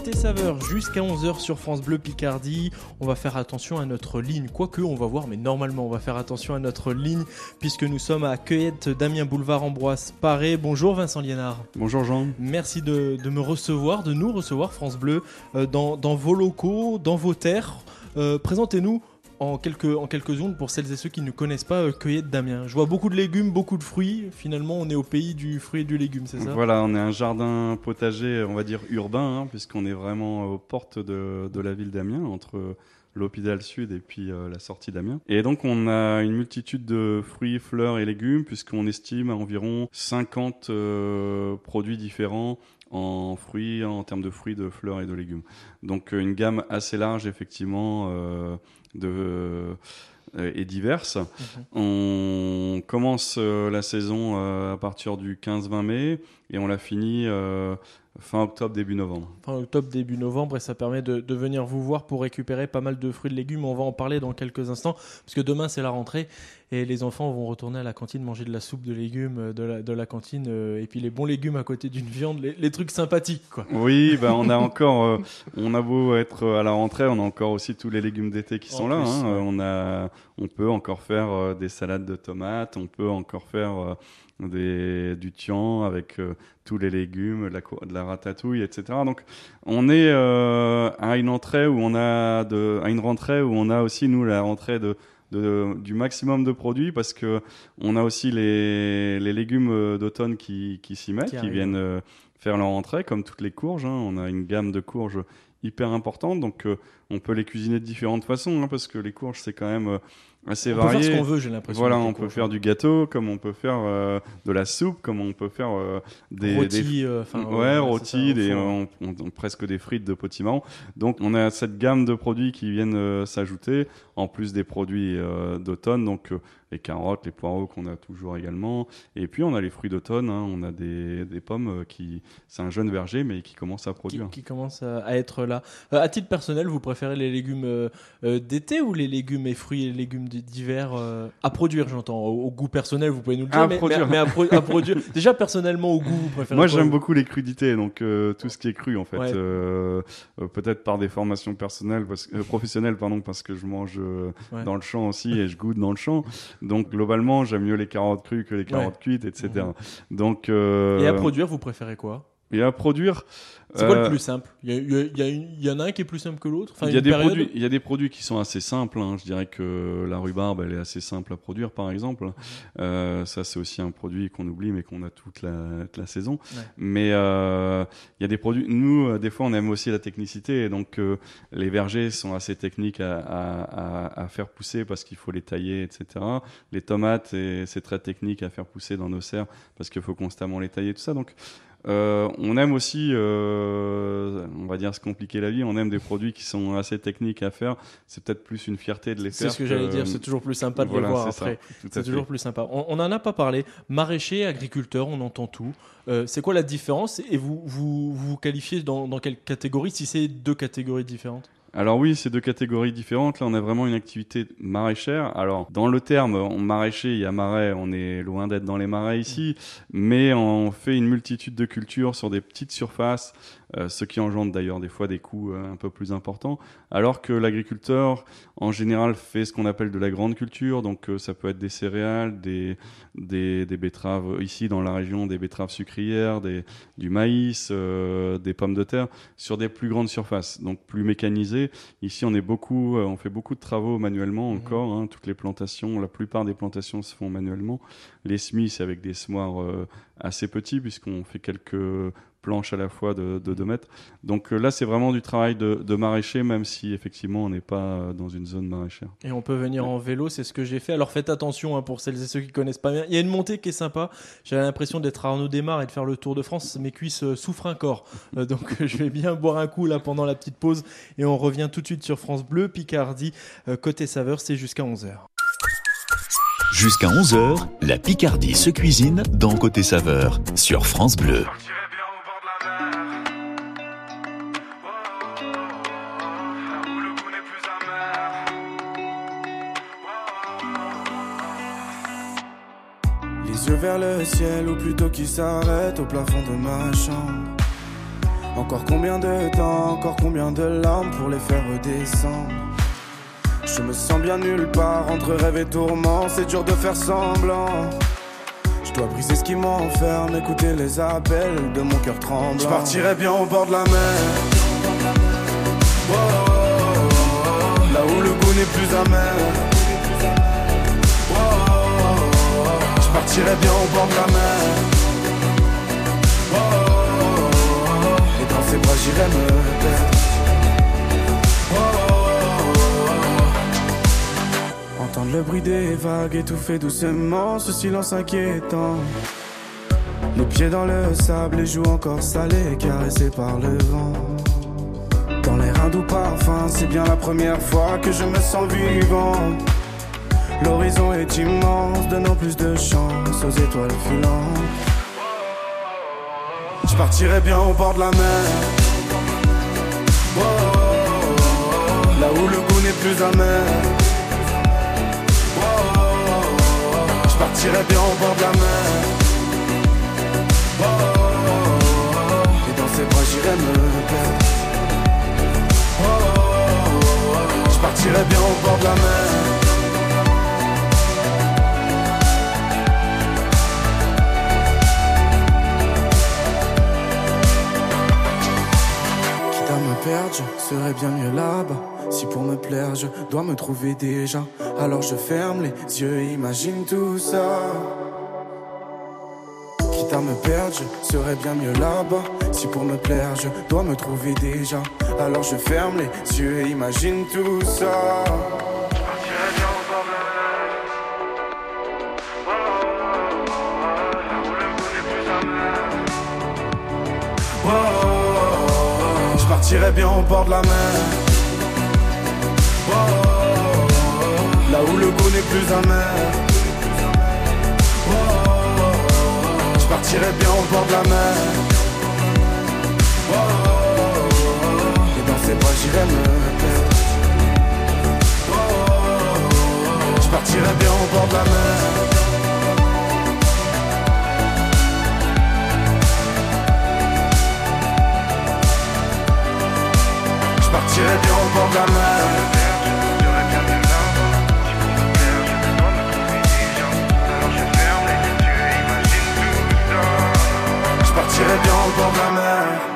Côté saveur, jusqu'à 11h sur France Bleu Picardie. On va faire attention à notre ligne. Quoique, on va voir, mais normalement, on va faire attention à notre ligne puisque nous sommes à Cueillette, Damien Boulevard, Ambroise Paré. Bonjour Vincent Liénard. Bonjour Jean. Merci de, me recevoir, de nous recevoir, France Bleu, euh, dans, vos locaux, dans vos terres. Euh, présentez-nous en quelques, en quelques secondes pour celles et ceux qui ne connaissent pas euh, Cueillette Damien. Je vois beaucoup de légumes, beaucoup de fruits. Finalement, on est au pays du fruit et du légume, c'est ça? Voilà, on est un jardin potager, on va dire urbain, hein, puisqu'on est vraiment aux portes de, de la ville d'Amiens, entre l'hôpital sud et puis euh, la sortie d'Amiens. Et donc on a une multitude de fruits, fleurs et légumes puisqu'on estime à environ 50 euh, produits différents en fruits, en termes de fruits, de fleurs et de légumes. Donc une gamme assez large effectivement de et diverses. Mhm. On commence la saison à partir du 15-20 mai et on la finit fin octobre, début novembre. Fin octobre, début novembre, et ça permet de, de, venir vous voir pour récupérer pas mal de fruits et de légumes. On va en parler dans quelques instants, parce que demain c'est la rentrée, et les enfants vont retourner à la cantine manger de la soupe de légumes euh, de la, de la cantine, euh, et puis les bons légumes à côté d'une viande, les, trucs sympathiques. Quoi. Oui, ben on a encore, euh, on a beau être à la rentrée, on a encore aussi tous les légumes d'été qui sont là. Hein. On, a, on peut encore faire des salades de tomates, on peut encore faire des, du tian avec euh, tous les légumes, de la, de la, ratatouille, etc. Donc on est euh, à une entrée où on a de, à une rentrée où on a aussi nous la rentrée de, de, du maximum de produits parce que on a aussi les, les légumes euh, d'automne qui, qui s'y mettent, qui, viennent faire leur entrée comme toutes les courges. Hein. On a une gamme de courges hyper importante, donc on peut les cuisiner de différentes façons hein, parce que les courges c'est quand même assez on varié. Peut faire ce qu'on veut, j'ai l'impression. Voilà, on peut faire du gâteau, comme on peut faire euh, de la soupe, comme on peut faire euh, des rôtis, euh, ouais, rôtis, des, on, presque des frites de potiments. Donc on a cette gamme de produits qui viennent s'ajouter en plus des produits d'automne. Donc les carottes, les poireaux qu'on a toujours également. Et puis on a les fruits d'automne. Hein. On a des, des pommes qui, c'est un jeune verger, mais qui commence à produire. Qui, qui commence à, être là. à titre personnel, vous préférez les légumes d'été ou les légumes et fruits et légumes euh, à produire, j'entends. Au, goût personnel, vous pouvez nous le dire. À mais, produire. Mais, à, produire. Déjà, personnellement, au goût, vous préférez Moi, j'aime beaucoup les crudités, donc euh, tout ce qui est cru, en fait. Euh, peut-être par des formations personnelles, parce, professionnelles, pardon, parce que je mange dans le champ aussi et je goûte dans le champ. Donc, globalement, j'aime mieux les carottes crues que les carottes cuites, etc. Donc, et à produire, vous préférez quoi? Et à produire. C'est quoi le euh, plus simple? Il y, y, en a un qui est plus simple que l'autre? Il y, a des produits, il y a des produits qui sont assez simples. Hein. Je dirais que la rhubarbe, elle est assez simple à produire, par exemple. Euh, ça, c'est aussi un produit qu'on oublie, mais qu'on a toute la, la saison. Mais euh, il y a des produits. Nous, des fois, on aime aussi la technicité. Et donc, les vergers sont assez techniques à, à, à faire pousser parce qu'il faut les tailler, etc. Les tomates, c'est très technique à faire pousser dans nos serres parce qu'il faut constamment les tailler, tout ça. Donc, euh, on aime aussi, euh, on va dire, se compliquer la vie. On aime des produits qui sont assez techniques à faire. C'est peut-être plus une fierté de les faire. C'est ce que, j'allais dire. C'est toujours plus sympa de les voir après. C'est toujours plus sympa. On n'en a pas parlé. Maraîcher, agriculteur, on entend tout. Euh, c'est quoi la différence? Et vous vous, vous qualifiez dans, dans quelle catégorie? Si c'est deux catégories différentes? Alors oui, c'est deux catégories différentes. Là, on a vraiment une activité maraîchère. Alors, dans le terme, on maraîcher, il y a marais, on est loin d'être dans les marais ici, mais on fait une multitude de cultures sur des petites surfaces ce qui engendre d'ailleurs des fois des coûts euh, un peu plus importants, alors que l'agriculteur en général fait ce qu'on appelle de la grande culture, donc euh, ça peut être des céréales, des, des, betteraves, ici dans la région des betteraves sucrières, des, du maïs, des pommes de terre, sur des plus grandes surfaces, donc plus mécanisées. Ici on, est beaucoup, on fait beaucoup de travaux manuellement mmh. encore, hein, toutes les plantations, la plupart des plantations se font manuellement. Les semis, c'est avec des semoirs assez petits puisqu'on fait quelques planches à la fois de, 2 mètres. Donc euh, là, c'est vraiment du travail de, maraîcher, même si effectivement on n'est pas euh, dans une zone maraîchère. Et on peut venir en vélo, c'est ce que j'ai fait. Alors faites attention hein, pour celles et ceux qui connaissent pas bien. Il y a une montée qui est sympa. J'avais l'impression d'être Arnaud Desmar et de faire le Tour de France. Mes cuisses euh, souffrent encore. donc je vais bien boire un coup là pendant la petite pause. Et on revient tout de suite sur France Bleu, Picardie. côté saveur, c'est jusqu'à 11h. Jusqu'à 11h, la Picardie se cuisine dans Côté Saveur sur France Bleu. Les yeux vers le ciel ou plutôt qui s'arrête au plafond de ma chambre. Encore combien de temps, encore combien de larmes pour les faire redescendre Je me sens bien nulle part entre rêve et tourment, c'est dur de faire semblant. Je dois briser ce qui m'enferme, écouter les appels de mon cœur tremblant. Je partirai bien au bord de la mer. Oh, oh, oh, là où le goût n'est plus amer. Je partirai bien au bord de la mer. Et dans ses bras j'irai me le bruit des vagues étouffer doucement ce silence inquiétant. Les pieds dans le sable, les joues encore salées, caressées par le vent. Dans l'air un doux parfum, c'est bien la première fois que je me sens vivant. L'horizon est immense, donnant plus de chance aux étoiles filantes. Je partirai bien au bord de la mer. Là où le goût n'est plus amer. Je partirai bien au bord de la mer. Et dans ses bras j'irai me perdre. Je partirai bien au bord de la mer. Quitte à me perdre, je serais bien mieux là-bas. Si pour me plaire, je dois me trouver déjà. Alors je ferme les yeux et imagine tout ça. Quitte à me perdre, je serais bien mieux là-bas. Si pour me plaire, je dois me trouver déjà. Alors je ferme les yeux et imagine tout ça. Je partirai bien au bord de la mer. Oh, Là où le goût n'est plus amer. Oh, Je partirai bien au bord de la mer. Oh, Et dans ses bras j'irai me perdre. Oh, Je partirai bien au bord de la mer. Je partirai bien au bord de la mer. Je partirai bien au bord de la mer.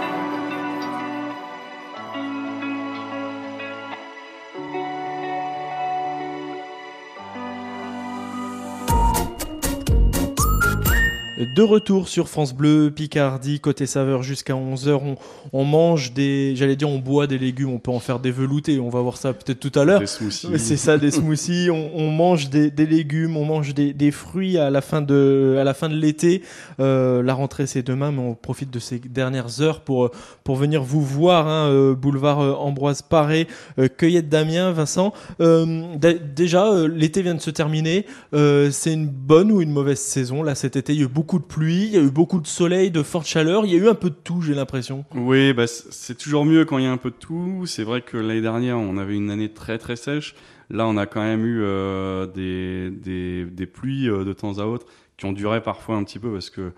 De retour sur France Bleu, Picardie, côté saveur jusqu'à 11h. On, on mange des. J'allais dire, on boit des légumes, on peut en faire des veloutés. On va voir ça peut-être tout à l'heure. Des smoothies. C'est ça, des smoothies. on, on mange des, des légumes, on mange des, des fruits à la fin de, à la fin de l'été. Euh, la rentrée c'est demain, mais on profite de ces dernières heures pour pour venir vous voir. Hein, euh, boulevard euh, Ambroise Paré, euh, cueillette Damien, Vincent. Déjà, l'été vient de se terminer. C'est une bonne ou une mauvaise saison? Là cet été Il y a eu beaucoup de pluie, il y a eu beaucoup de soleil, de forte chaleur. Il y a eu un peu de tout, j'ai l'impression. Oui, bah, c'est toujours mieux quand il y a un peu de tout. C'est vrai que l'année dernière, on avait une année très très sèche. Là, on a quand même eu euh, des, des, des pluies euh, de temps à autre qui ont duré parfois un petit peu parce que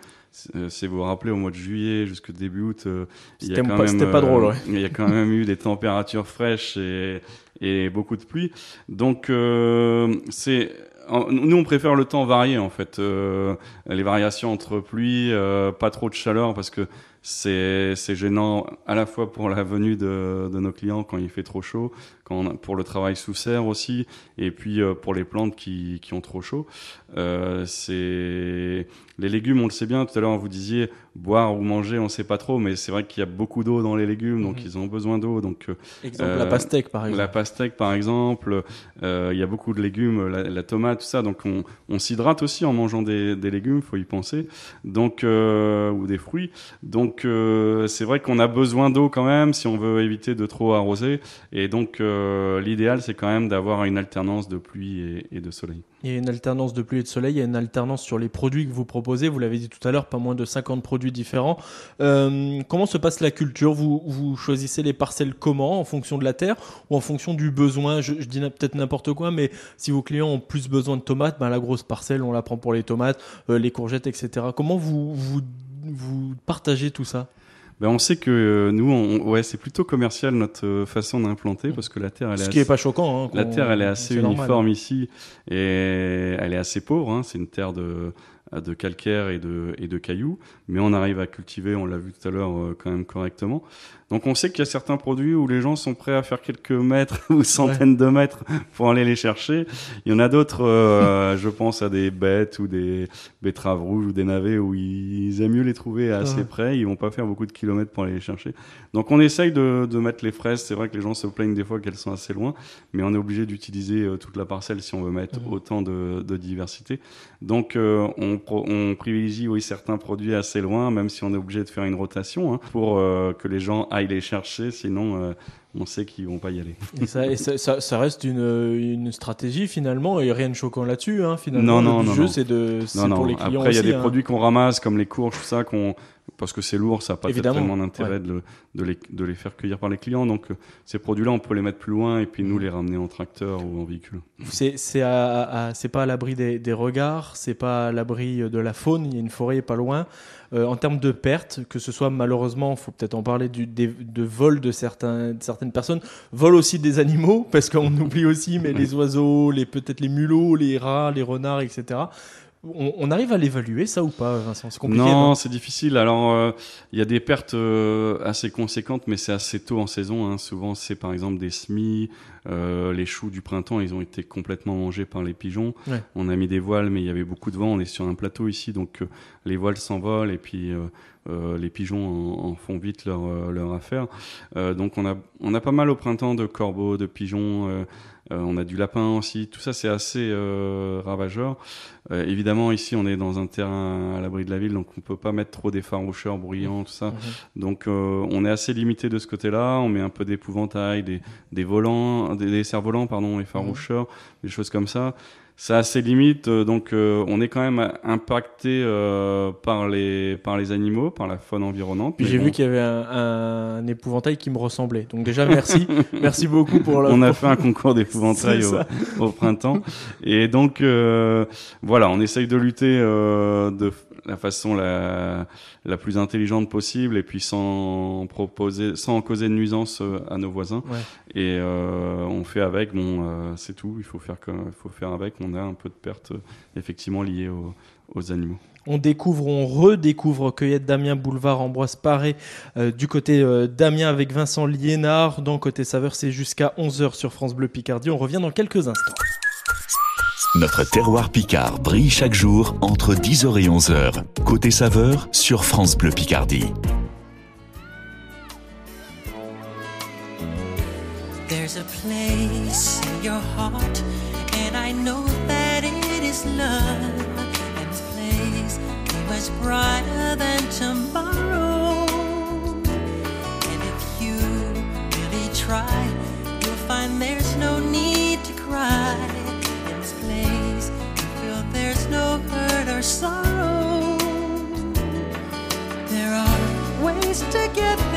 euh, si vous vous rappelez, au mois de juillet jusqu'au début août, euh, il y a C'était quand pas- même, c'était pas drôle, ouais. Il y a quand même eu des températures fraîches et, et beaucoup de pluie. Donc, euh, c'est nous, on préfère le temps varié en fait, euh, les variations entre pluie, euh, pas trop de chaleur parce que c'est gênant à la fois pour la venue de nos clients quand il fait trop chaud, quand on a- pour le travail sous serre aussi, et puis euh, pour les plantes qui, qui ont trop chaud. Euh, c'est les légumes, on le sait bien. Tout à l'heure, vous disiez boire ou manger, on sait pas trop, mais c'est vrai qu'il y a beaucoup d'eau dans les légumes, donc Mhm. ils ont besoin d'eau. Donc euh, Exemple la pastèque par exemple. la pastèque, par exemple, il y a beaucoup de légumes, la, la tomate, tout ça. Donc, on, on s'hydrate aussi en mangeant des, des légumes, faut y penser. Donc, ou des fruits. Donc, c'est vrai qu'on a besoin d'eau quand même si on veut éviter de trop arroser. Et donc, euh, l'idéal, c'est quand même d'avoir une alternance de pluie et, de soleil. Il y a une alternance de pluie et de soleil, il y a une alternance sur les produits que vous proposez. Vous l'avez dit tout à l'heure, pas moins de 50 produits différents. Euh, comment se passe la culture? Vous, choisissez les parcelles comment En fonction de la terre ou en fonction du besoin? Je, dis peut-être n'importe quoi, mais si vos clients ont plus besoin de tomates, ben la grosse parcelle, on la prend pour les tomates, euh, les courgettes, etc. Comment vous partagez tout ça? Ben, on sait que euh, nous, on, ouais, c'est plutôt commercial notre euh, façon d'implanter parce que la terre, elle est Ce assez, qui est pas choquant. hein, la terre, elle est assez normal. uniforme ici et elle est assez pauvre. Hein, c'est une terre de de calcaire et de, et de cailloux, mais on arrive à cultiver, on l'a vu tout à l'heure, euh, quand même correctement. Donc on sait qu'il y a certains produits où les gens sont prêts à faire quelques mètres ou centaines de mètres pour aller les chercher. Il y en a d'autres, euh, je pense à des bêtes ou des betteraves rouges ou des navets où ils aiment mieux les trouver assez Ouais. près, ils vont pas faire beaucoup de kilomètres pour aller les chercher. Donc on essaye de, de mettre les fraises, c'est vrai que les gens se plaignent des fois qu'elles sont assez loin, mais on est obligé d'utiliser euh, toute la parcelle si on veut mettre autant de, de diversité. Donc euh, on, privilégie oui certains produits assez loin, même si on est obligé de faire une rotation hein, pour euh, que les gens aillent les chercher, sinon euh, on sait qu'ils vont pas y aller. Et, ça, et ça, ça- ça reste une, une stratégie finalement, et rien de choquant là-dessus. Hein, finalement, Non, non, le non, jeu, non. c'est de, c'est Non, pour non. les clients Après, il y a des hein. produits qu'on ramasse, comme les courges, tout ça, qu'on parce que c'est lourd, ça n'a pas tellement d'intérêt de, le- de, les, de les faire cueillir par les clients. Donc, euh, ces produits-là, on peut les mettre plus loin et puis nous les ramener en tracteur ou en véhicule. C'est c'est à- à- c'est pas à l'abri des, des regards, c'est pas à l'abri de la faune. Il y a une forêt pas loin. Euh, en termes de pertes, que ce soit malheureusement, faut peut-être en parler du des- de vol de certains de certaines personnes, vol aussi des animaux parce qu'on oublie aussi, mais les oiseaux, les peut-être les mulots, les rats, les renards, etc. On, on arrive à l'évaluer ça ou pas, Vincent? C'est compliqué. Non, c'est difficile. Alors, euh, il y a des pertes euh, assez conséquentes, mais c'est assez tôt en saison. hein. Souvent, c'est par exemple des semis, euh, les choux du printemps, ils ont été complètement mangés par les pigeons. Ouais. On a mis des voiles, mais il y avait beaucoup de vent. On est sur un plateau ici, donc euh, les voiles s'envolent et puis euh, euh, les pigeons en, en font vite leur, euh, leur affaire. Euh, donc, on a, on a pas mal au printemps de corbeaux, de pigeons. euh, euh, on a du lapin aussi. Tout ça, c'est assez euh, ravageur. Euh, évidemment, ici, on est dans un terrain à l'abri de la ville, donc on peut pas mettre trop d'effaroucheurs bruyants, tout ça. Mhm. Donc, euh, on est assez limité de ce côté-là. On met un peu d'épouvantail, des, des volants, des, des cerfs-volants, pardon, effaroucheurs, des choses comme ça. C'est assez limite, euh, donc euh, on est quand même impacté euh, par les par les animaux, par la faune environnante. Puis j'ai bon, vu qu'il y avait un, un épouvantail qui me ressemblait. Donc déjà merci, merci beaucoup pour la. on a fait un concours d'épouvantail au, ça. au printemps. Et donc, euh, voilà, on essaye de lutter euh, de la façon la, la plus intelligente possible et puis sans proposer, sans causer de nuisance euh, à nos voisins. Ouais. Et euh, on fait avec, bon, euh, c'est tout, il faut faire, comme, il faut faire avec. On a un peu de pertes effectivement liées aux, aux animaux. On découvre, on redécouvre Cueillette Damien, boulevard Ambroise Paré, euh, du côté euh, Damien avec Vincent Liénard. Dans Côté Saveur, c'est jusqu'à 11h sur France Bleu Picardie. On revient dans quelques instants. Notre terroir picard brille chaque jour entre 10h et 11h. Côté saveur sur France Bleu Picardie. Ways to get there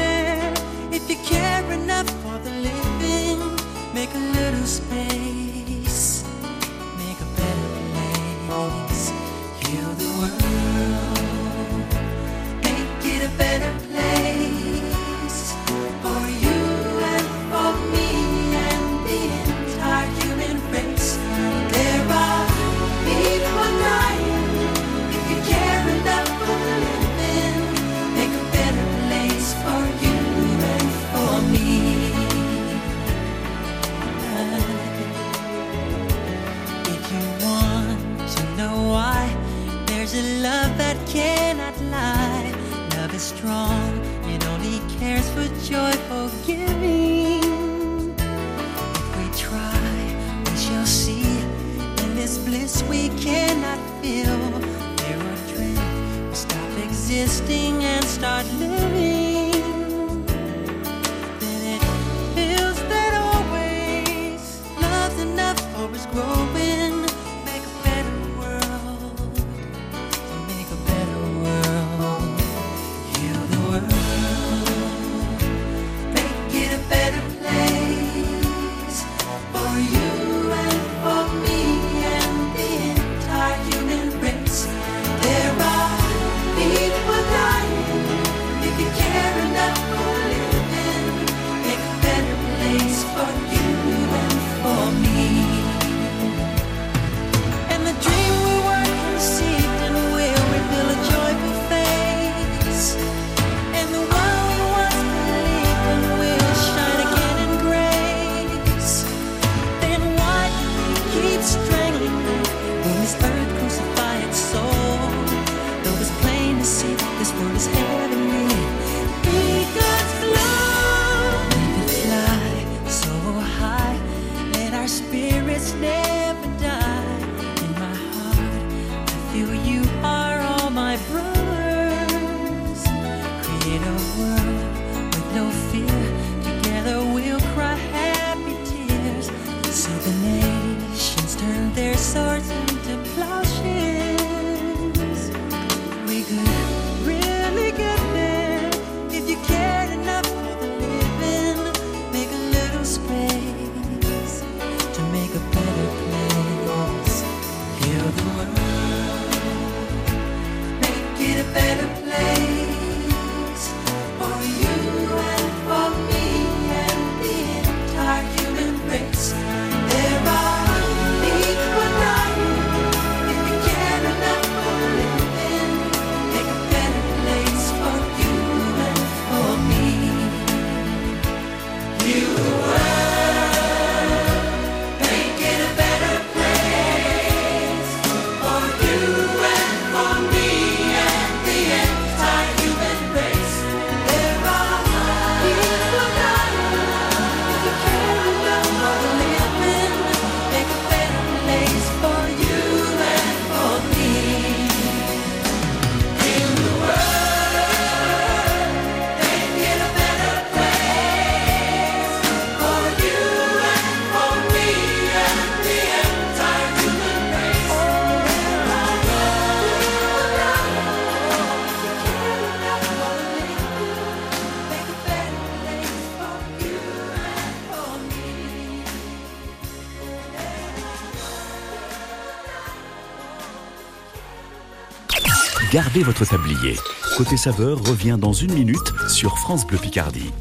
gardez votre tablier. Côté saveur revient dans une minute sur France Bleu Picardie.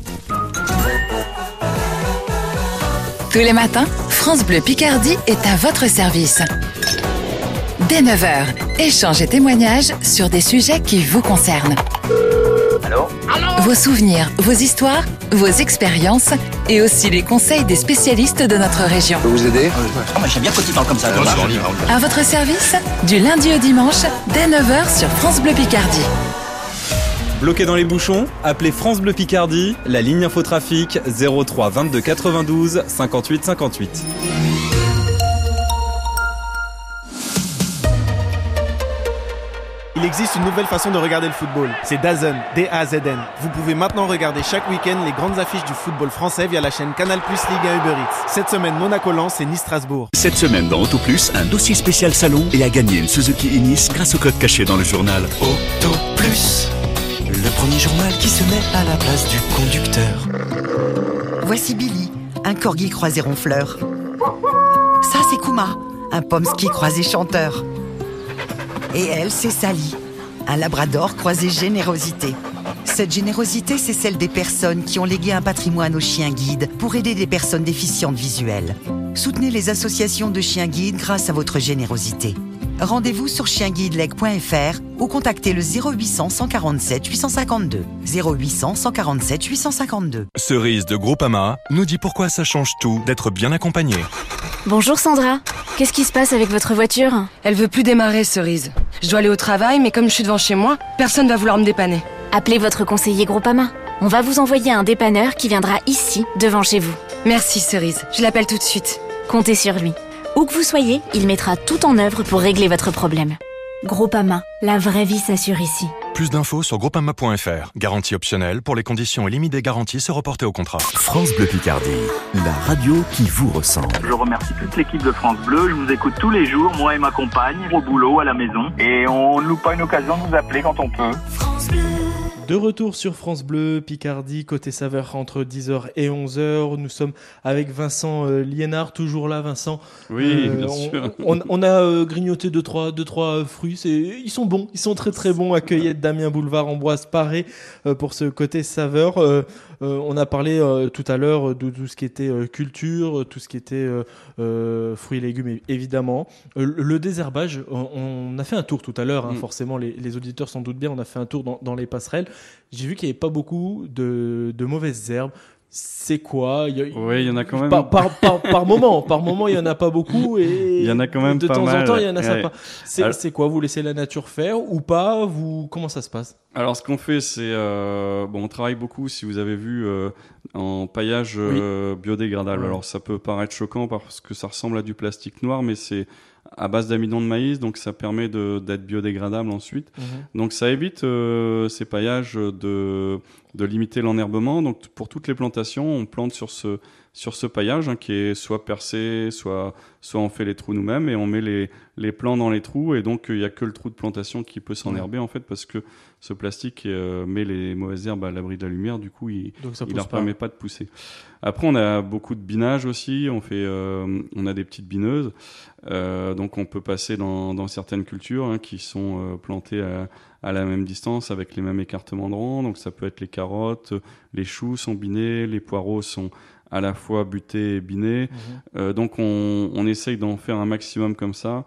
Tous les matins, France Bleu Picardie est à votre service. Dès 9h, échanges et témoignages sur des sujets qui vous concernent. Vos souvenirs, vos histoires, vos expériences et aussi les conseils des spécialistes de notre région. vous aider J'aime bien quand il parle comme ça. À votre service, du lundi au dimanche, dès 9h sur France Bleu Picardie. Bloqué dans les bouchons Appelez France Bleu Picardie, la ligne infotrafic 03 22 92 58 58. Existe une nouvelle façon de regarder le football. C'est DAZN, D-A-Z-N. Vous pouvez maintenant regarder chaque week-end les grandes affiches du football français via la chaîne Canal Plus Ligue 1 Uber Eats. Cette semaine, Monaco-Lens et Nice-Strasbourg. Cette semaine dans Auto Plus, un dossier spécial salon et à gagner une Suzuki Inis grâce au code caché dans le journal. Auto Plus, le premier journal qui se met à la place du conducteur. Voici Billy, un corgi croisé ronfleur. Ça, c'est Kuma, un pomsky croisé chanteur. Et elle, c'est Sally, un labrador croisé générosité. Cette générosité, c'est celle des personnes qui ont légué un patrimoine aux chiens guides pour aider des personnes déficientes visuelles. Soutenez les associations de chiens guides grâce à votre générosité. Rendez-vous sur chienguideleg.fr ou contactez le 0800 147 852. 0800 147 852. Cerise de Groupama nous dit pourquoi ça change tout d'être bien accompagné. Bonjour Sandra, qu'est-ce qui se passe avec votre voiture Elle veut plus démarrer, Cerise. Je dois aller au travail, mais comme je suis devant chez moi, personne va vouloir me dépanner. Appelez votre conseiller Groupama. On va vous envoyer un dépanneur qui viendra ici, devant chez vous. Merci Cerise, je l'appelle tout de suite. Comptez sur lui. Où que vous soyez, il mettra tout en œuvre pour régler votre problème. Groupama, la vraie vie s'assure ici. Plus d'infos sur groupama.fr. Garantie optionnelle pour les conditions et limites des garanties se reporter au contrat. France Bleu Picardie, la radio qui vous ressemble. Je remercie toute l'équipe de France Bleu. Je vous écoute tous les jours, moi et ma compagne, au boulot, à la maison. Et on ne loupe pas une occasion de vous appeler quand on peut. De retour sur France Bleu, Picardie, côté saveur entre 10h et 11h. Nous sommes avec Vincent euh, Liénard, toujours là, Vincent. Oui, Euh, bien on, sûr. On, on a euh, grignoté deux trois, deux, trois fruits. Ils sont bons, ils sont très très bons. À Cueillette, Damien Boulevard, Ambroise Paré euh, pour ce côté saveur. Euh, on a parlé euh, tout à l'heure de tout ce qui était euh, culture, tout ce qui était euh, euh, fruits et légumes, évidemment. Le- désherbage, on, on a fait un tour tout à l'heure, hein, Mm. forcément, les, les auditeurs s'en doutent bien, on a fait un tour dans, dans les passerelles. J'ai vu qu'il n'y avait pas beaucoup de, de mauvaises herbes. C'est quoi? Il y a- Oui, il y en a quand même. par, par, par, par moment, par moment, il y en a pas beaucoup et Il y en a quand même de pas temps mal. en temps, il y en a Ouais. C'est quoi? Vous laissez la nature faire ou pas? Vous comment ça se passe? Alors, ce qu'on fait, c'est euh, bon, on travaille beaucoup. Si vous avez vu euh, en paillage euh, biodégradable. Alors, ça peut paraître choquant parce que ça ressemble à du plastique noir, mais c'est à base d'amidon de maïs, donc ça permet d'être biodégradable ensuite. Mhm. Donc, ça évite euh, ces paillages de de limiter l'enherbement. Donc, pour toutes les plantations, on plante sur ce sur ce paillage hein, qui est soit percé, soit soit on fait les trous nous-mêmes et on met les les plants dans les trous. Et donc il n'y a que le trou de plantation qui peut s'enherber en fait parce que ce plastique euh, met les mauvaises herbes à l'abri de la lumière, du coup il pousse leur permet pas. de pousser. Après on a beaucoup de binage aussi, on fait euh, on a des petites bineuses, euh, donc on peut passer dans, dans certaines cultures hein, qui sont plantées à, à la même distance avec les mêmes écartements de rang, donc ça peut être les carottes, les choux sont binés, les poireaux sont à la fois butés et binés, Mhm. Euh, donc on, on essaye d'en faire un maximum comme ça.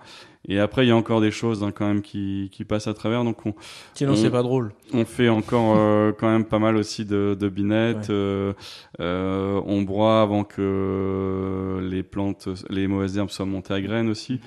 Et après, il y a encore des choses hein, quand même qui, qui passent à travers. Donc on, Sinon, on- c'est pas drôle. On fait encore euh, quand même pas mal aussi de, de binettes. euh, euh, on broie avant que les plantes, les mauvaises herbes soient montées à graines aussi.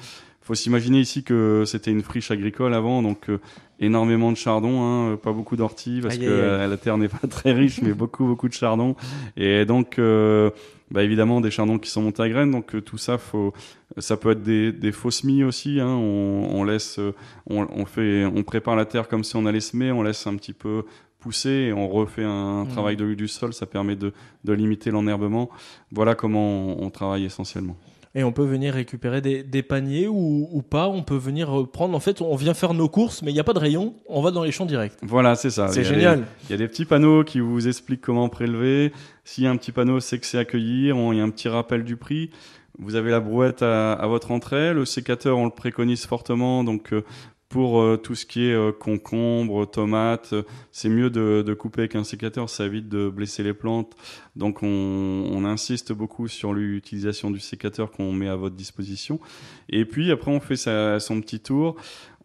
Faut s'imaginer ici que c'était une friche agricole avant, donc euh, énormément de chardon, hein, pas beaucoup d'orties parce Aïe, que aïe, aïe. euh, la terre n'est pas très riche, mais beaucoup beaucoup de chardon. Et donc, euh, bah, évidemment, des chardons qui sont montés à graines. Donc euh, tout ça, faut, ça peut être des, des faux semis aussi. Hein, on, on laisse, euh, on, on fait, on prépare la terre comme si on allait semer, on laisse un petit peu pousser et on refait un Mhm. travail de du sol. Ça permet de, de limiter l'enherbement. Voilà comment on, on travaille essentiellement. Et on peut venir récupérer des, des paniers ou, ou pas. On peut venir prendre. En fait, on vient faire nos courses, mais il n'y a pas de rayon. On va dans les champs directs. Voilà, c'est ça. C'est génial. Il y a des petits panneaux qui vous expliquent comment prélever. S'il y a un petit panneau, c'est que c'est accueillir. Il y a un petit rappel du prix. Vous avez la brouette à, à votre entrée. Le sécateur, on le préconise fortement. Donc, euh, Pour euh, tout ce qui est euh, concombre, tomates, euh, c'est mieux de, couper avec un sécateur, ça évite de blesser les plantes. Donc on, insiste beaucoup sur l'utilisation du sécateur qu'on met à votre disposition. Et puis après on fait son petit tour.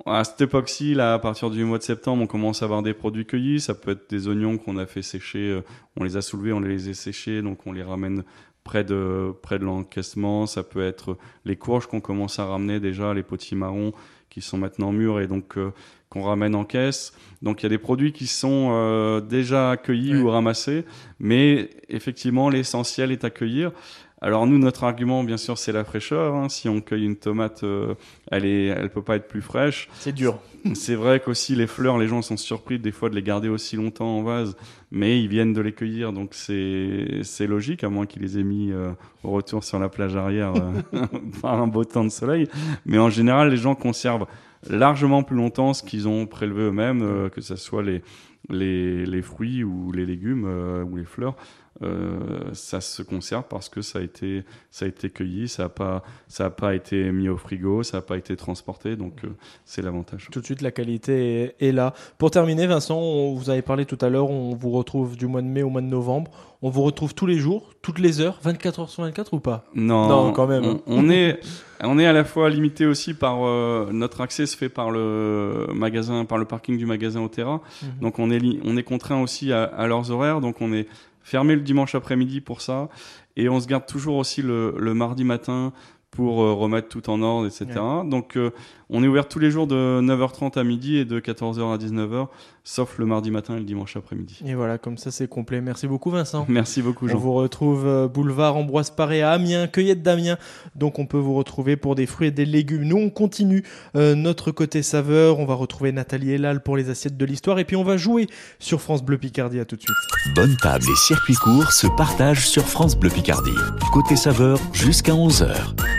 À cette époque-ci, là, à partir du mois de septembre, on commence à avoir des produits cueillis. Ça peut être des oignons qu'on a fait sécher, euh, on les a soulevés, on les a séchés, donc on les ramène près de, près de l'encaissement. Ça peut être les courges qu'on commence à ramener déjà, les potimarrons qui sont maintenant mûrs et donc euh, qu'on ramène en caisse. Donc il y a des produits qui sont euh, déjà cueillis ou ramassés, mais effectivement l'essentiel est à cueillir. Alors nous, notre argument, bien sûr, c'est la fraîcheur. hein. Si on cueille une tomate, euh, elle est, elle peut pas être plus fraîche. C'est dur. C'est vrai qu'aussi les fleurs, les gens sont surpris des fois de les garder aussi longtemps en vase, mais ils viennent de les cueillir, donc c'est c'est logique, à moins qu'ils les aient mis euh, au retour sur la plage arrière euh, par un beau temps de soleil. Mais en général, les gens conservent largement plus longtemps ce qu'ils ont prélevé eux-mêmes, que ce soit les, les, les fruits ou les légumes ou les fleurs. Euh, ça se conserve parce que ça a été, ça a été cueilli, ça n'a pas, ça a pas été mis au frigo, ça n'a pas été transporté, donc euh, c'est l'avantage. Tout de suite, la qualité est, est là. Pour terminer, Vincent, on vous avez parlé tout à l'heure, on vous retrouve du mois de mai au mois de novembre. On vous retrouve tous les jours, toutes les heures, 24 heures sur 24 ou pas? Non, Non, quand même. On, on est, on est à la fois limité aussi par euh, notre accès se fait par le magasin, par le parking du magasin Otera. Mhm. Donc on est, on est contraint aussi à, à leurs horaires. Donc on est fermé le dimanche après-midi pour ça, et on se garde toujours aussi le, le mardi matin pour euh, remettre tout en ordre, etc. Donc euh, on est ouvert tous les jours de 9h30 à midi et de 14h à 19h, sauf le mardi matin et le dimanche après-midi. Et voilà, comme ça c'est complet. Merci beaucoup Vincent. Merci beaucoup On Jean. vous retrouve euh, boulevard Ambroise Paré à Amiens, cueillette d'Amiens. Donc on peut vous retrouver pour des fruits et des légumes. Nous on continue euh, notre côté saveur. On va retrouver Nathalie Elal pour les assiettes de l'histoire. Et puis on va jouer sur France Bleu Picardie. À tout de suite. Bonne table et circuit court se partagent sur France Bleu Picardie. Côté saveur jusqu'à 11h.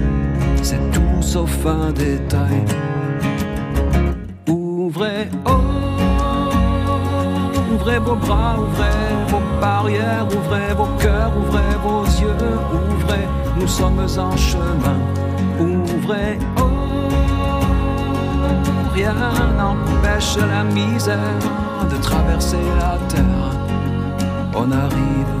C'est tout sauf un détail. Ouvrez, oh, ouvrez vos bras, ouvrez vos barrières, ouvrez vos cœurs, ouvrez vos yeux, ouvrez, nous sommes en chemin. Ouvrez, oh, rien n'empêche la misère de traverser la terre. On arrive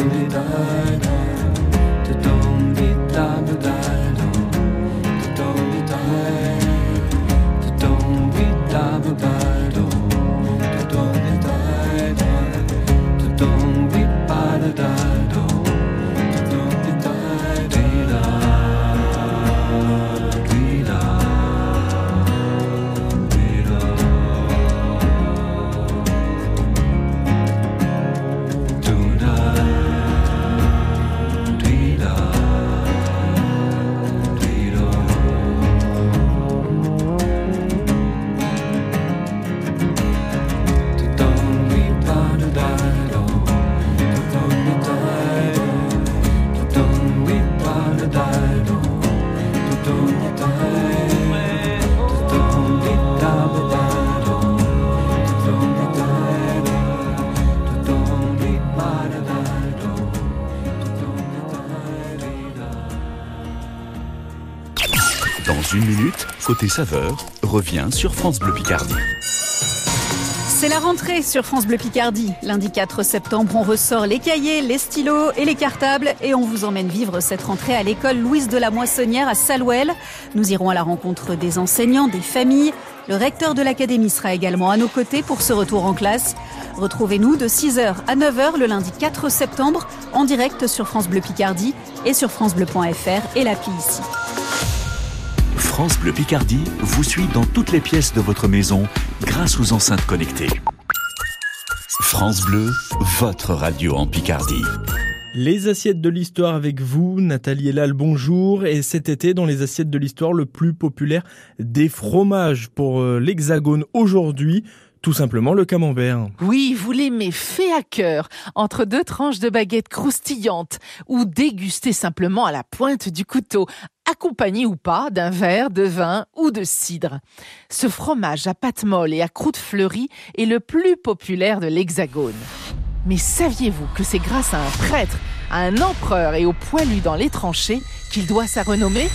Dans une minute, côté saveur, revient sur France Bleu Picardie. C'est la rentrée sur France Bleu Picardie. Lundi 4 septembre, on ressort les cahiers, les stylos et les cartables et on vous emmène vivre cette rentrée à l'école Louise de la Moissonnière à Salouel. Nous irons à la rencontre des enseignants, des familles. Le recteur de l'académie sera également à nos côtés pour ce retour en classe. Retrouvez-nous de 6h à 9h le lundi 4 septembre en direct sur France Bleu Picardie et sur francebleu.fr et l'appli ici. France Bleu Picardie vous suit dans toutes les pièces de votre maison grâce aux enceintes connectées. France Bleu, votre radio en Picardie. Les assiettes de l'histoire avec vous, Nathalie Elal, bonjour. Et cet été, dans les assiettes de l'histoire, le plus populaire des fromages pour euh, l'Hexagone aujourd'hui, tout simplement le camembert. Oui, vous l'aimez fait à cœur, entre deux tranches de baguette croustillantes, ou dégusté simplement à la pointe du couteau, accompagné ou pas d'un verre de vin ou de cidre. Ce fromage à pâte molle et à croûte fleurie est le plus populaire de l'Hexagone. Mais saviez-vous que c'est grâce à un prêtre, à un empereur et au poilu dans les tranchées qu'il doit sa renommée?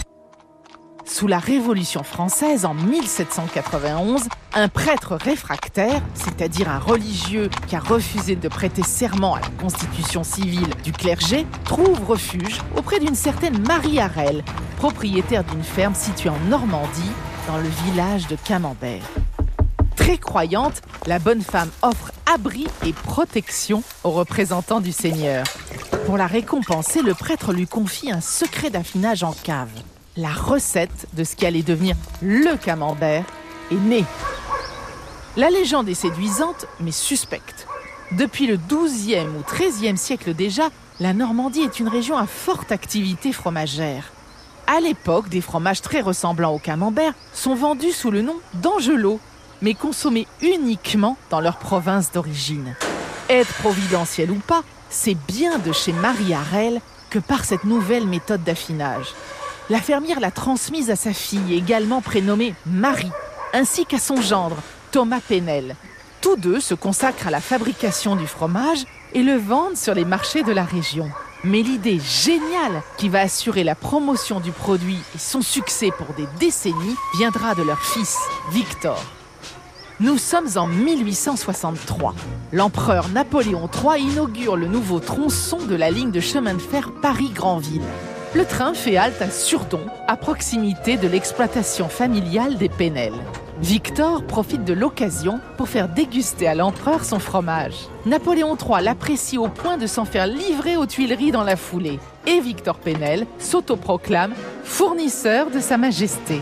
Sous la Révolution française, en 1791, un prêtre réfractaire, c'est-à-dire un religieux qui a refusé de prêter serment à la constitution civile du clergé, trouve refuge auprès d'une certaine Marie Harel, propriétaire d'une ferme située en Normandie, dans le village de Camembert. Très croyante, la bonne femme offre abri et protection aux représentants du Seigneur. Pour la récompenser, le prêtre lui confie un secret d'affinage en cave. La recette de ce qui allait devenir le camembert est née. La légende est séduisante, mais suspecte. Depuis le XIIe ou XIIIe siècle déjà, la Normandie est une région à forte activité fromagère. À l'époque, des fromages très ressemblants au camembert sont vendus sous le nom d'angelot, mais consommés uniquement dans leur province d'origine. Aide providentielle ou pas, c'est bien de chez Marie Harel que part cette nouvelle méthode d'affinage. La fermière l'a transmise à sa fille, également prénommée Marie, ainsi qu'à son gendre, Thomas Penel. Tous deux se consacrent à la fabrication du fromage et le vendent sur les marchés de la région. Mais l'idée géniale qui va assurer la promotion du produit et son succès pour des décennies viendra de leur fils, Victor. Nous sommes en 1863. L'empereur Napoléon III inaugure le nouveau tronçon de la ligne de chemin de fer Paris-Granville. Le train fait halte à Surdon, à proximité de l'exploitation familiale des Penel. Victor profite de l'occasion pour faire déguster à l'empereur son fromage. Napoléon III l'apprécie au point de s'en faire livrer aux Tuileries dans la foulée. Et Victor Penel s'autoproclame fournisseur de Sa Majesté.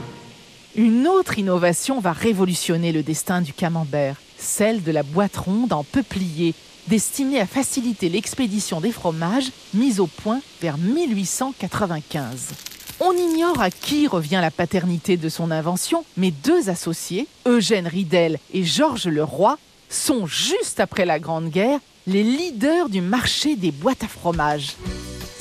Une autre innovation va révolutionner le destin du camembert, celle de la boîte ronde en peuplier, destinée à faciliter l'expédition des fromages, mise au point vers 1895. On ignore à qui revient la paternité de son invention, mais deux associés, Eugène Ridel et Georges Leroy, sont juste après la Grande Guerre les leaders du marché des boîtes à fromage.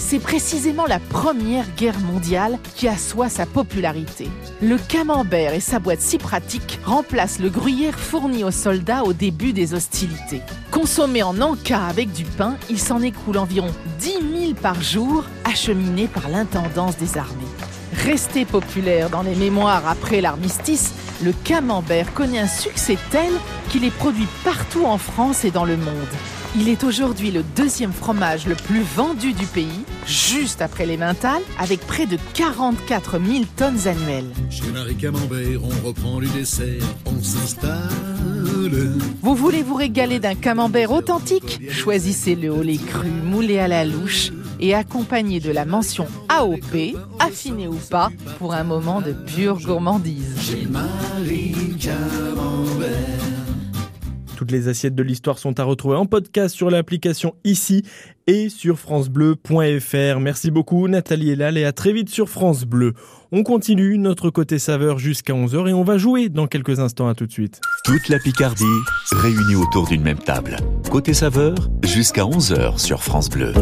C'est précisément la Première Guerre mondiale qui assoit sa popularité. Le camembert et sa boîte si pratique remplacent le gruyère fourni aux soldats au début des hostilités. Consommé en encas avec du pain, il s'en écoule environ 10 000 par jour, acheminés par l'intendance des armées. Resté populaire dans les mémoires après l'armistice, le camembert connaît un succès tel qu'il est produit partout en France et dans le monde. Il est aujourd'hui le deuxième fromage le plus vendu du pays, juste après les Mentales, avec près de 44 000 tonnes annuelles. Chez Marie Camembert, on reprend du dessert, on s'installe. Vous voulez vous régaler d'un camembert authentique? Choisissez le au lait cru, moulé à la louche et accompagné de la mention AOP, affiné ou pas, pour un moment de pure gourmandise. Chez Marie Camembert. Les assiettes de l'histoire sont à retrouver en podcast sur l'application ici et sur francebleu.fr. Merci beaucoup Nathalie Elal et à très vite sur France Bleu. On continue notre côté saveur jusqu'à 11h et on va jouer dans quelques instants. À tout de suite. Toute la Picardie réunie autour d'une même table. Côté saveur, jusqu'à 11h sur France Bleu.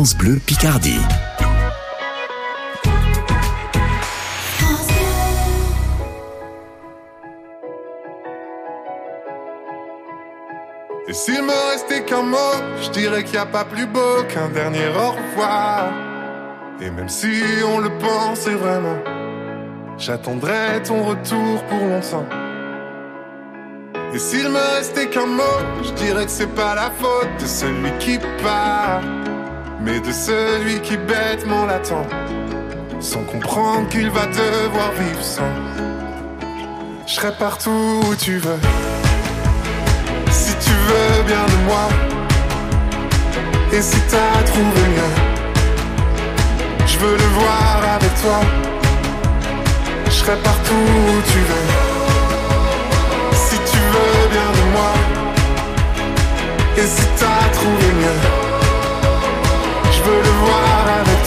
Bleu Picardie. Et s'il me restait qu'un mot, je dirais qu'il n'y a pas plus beau qu'un dernier au revoir. Et même si on le pensait vraiment, j'attendrai ton retour pour longtemps. Et s'il me restait qu'un mot, je dirais que c'est pas la faute de celui qui part, mais de celui qui bêtement l'attend, sans comprendre qu'il va devoir vivre sans. Je serai partout où tu veux. Si tu veux bien de moi Et si t'as trouvé mieux Je veux le voir avec toi Je serai partout où tu veux Si tu veux bien de moi Et si t'as trouvé mieux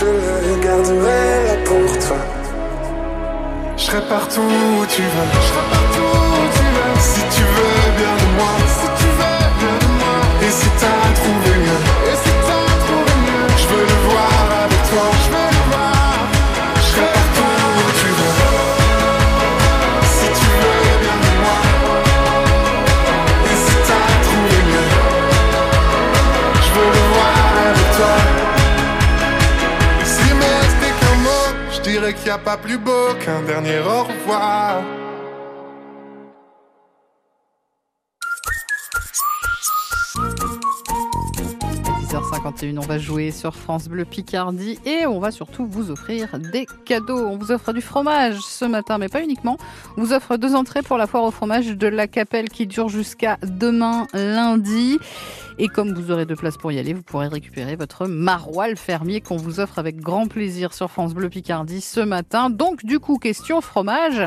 Je le garderai là pour toi. Je serai partout où tu veux. Pas plus beau qu'un dernier au revoir. 7h51, on va jouer sur France Bleu Picardie et on va surtout vous offrir des cadeaux. On vous offre du fromage ce matin, mais pas uniquement. On vous offre deux entrées pour la foire au fromage de la Capelle qui dure jusqu'à demain lundi. Et comme vous aurez deux places pour y aller, vous pourrez récupérer votre maroilles fermier qu'on vous offre avec grand plaisir sur France Bleu Picardie ce matin. Donc du coup, question fromage.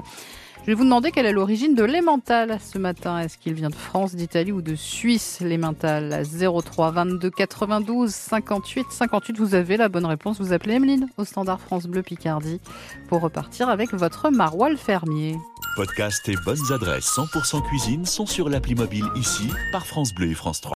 Je vais vous demander quelle est l'origine de l'emmental ce matin. Est-ce qu'il vient de France, d'Italie ou de Suisse L'emmental? 03 22 92 58 58. Vous avez la bonne réponse. Vous appelez Emeline au standard France Bleu Picardie pour repartir avec votre maroilles fermier. Podcast et bonnes adresses 100% cuisine sont sur l'appli mobile ici par France Bleu et France 3.